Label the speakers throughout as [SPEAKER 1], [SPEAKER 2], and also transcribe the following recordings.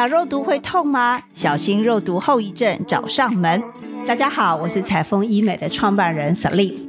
[SPEAKER 1] 打肉毒会痛吗？小心肉毒后遗症找上门。大家好，我是彩丰医美的创办人 Celine。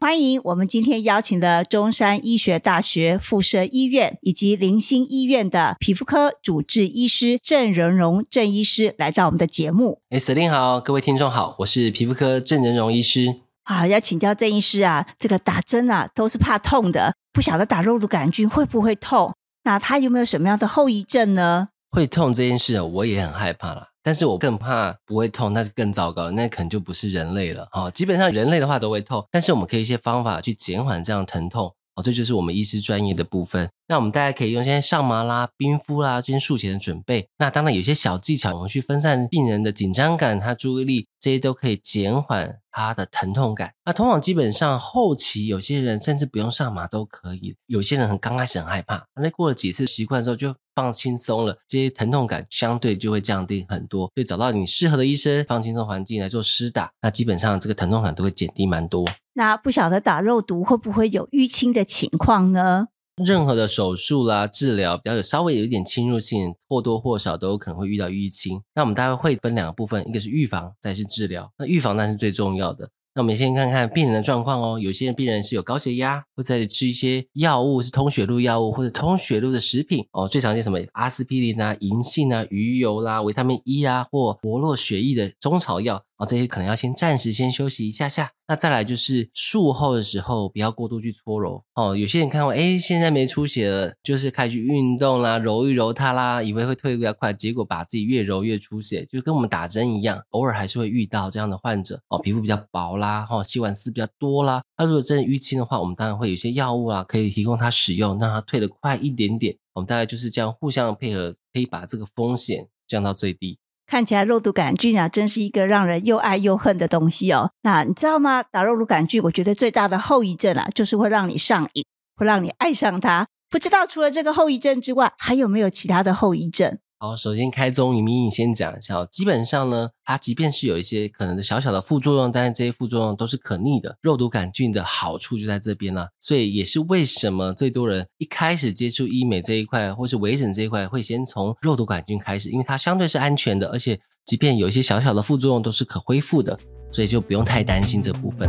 [SPEAKER 1] 欢迎我们今天邀请的中山医学大学附设医院以及林心医院的皮肤科主治医师郑仁荣郑医师来到我们的节目。
[SPEAKER 2] 哎，Celine 好，各位听众好，我是皮肤科郑仁荣医师。
[SPEAKER 1] 啊，要请教郑医师啊，这个打针啊都是怕痛的，不晓得打肉毒杆菌会不会痛？那它有没有什么样的后遗症呢？
[SPEAKER 2] 会痛这件事啊，我也很害怕啦。但是我更怕不会痛，那是更糟糕，那可能就不是人类了。哈，基本上人类的话都会痛，但是我们可以一些方法去减缓这样疼痛。哦，这就是我们医师专业的部分。那我们大家可以用一些上麻啦、冰敷啦这些术前的准备。那当然有些小技巧，我们去分散病人的紧张感、他注意力，这些都可以减缓他的疼痛感。那通常基本上后期有些人甚至不用上麻都可以。有些人很刚开始很害怕，那过了几次习惯之后就放轻松了，这些疼痛感相对就会降低很多。所以找到你适合的医生，放轻松环境来做施打，那基本上这个疼痛感都会减低蛮多。
[SPEAKER 1] 那不晓得打肉毒会不会有淤青的情况呢？
[SPEAKER 2] 任何的手术啦、治疗，比较有稍微有一点侵入性，或多或少都有可能会遇到淤青。那我们大概会分两个部分，一个是预防，再是治疗。那预防那是最重要的。那我们先看看病人的状况哦。有些病人是有高血压，或者吃一些药物，是通血路药物或者通血路的食品哦。最常见什么阿司匹林啊、银杏啊、鱼油啦、维他命 E 啊，或活络血液的中草药。这些可能要先暂时先休息一下下，那再来就是术后的时候不要过度去搓揉哦。有些人看我哎现在没出血了，就是开始运动啦，揉一揉它啦，以为会退比较快，结果把自己越揉越出血，就跟我们打针一样，偶尔还是会遇到这样的患者哦。皮肤比较薄啦，哈，细管丝比较多啦，那如果真的淤青的话，我们当然会有些药物啊，可以提供他使用，让他退得快一点点。我们大概就是这样互相配合，可以把这个风险降到最低。
[SPEAKER 1] 看起来肉毒杆菌啊，真是一个让人又爱又恨的东西哦。那你知道吗？打肉毒杆菌，我觉得最大的后遗症啊，就是会让你上瘾，会让你爱上它。不知道除了这个后遗症之外，还有没有其他的后遗症？
[SPEAKER 2] 好，首先开宗明义先讲一下，基本上呢，它即便是有一些可能的小小的副作用，但是这些副作用都是可逆的。肉毒杆菌的好处就在这边了，所以也是为什么最多人一开始接触医美这一块，或是微整这一块，会先从肉毒杆菌开始，因为它相对是安全的，而且即便有一些小小的副作用都是可恢复的，所以就不用太担心这部分。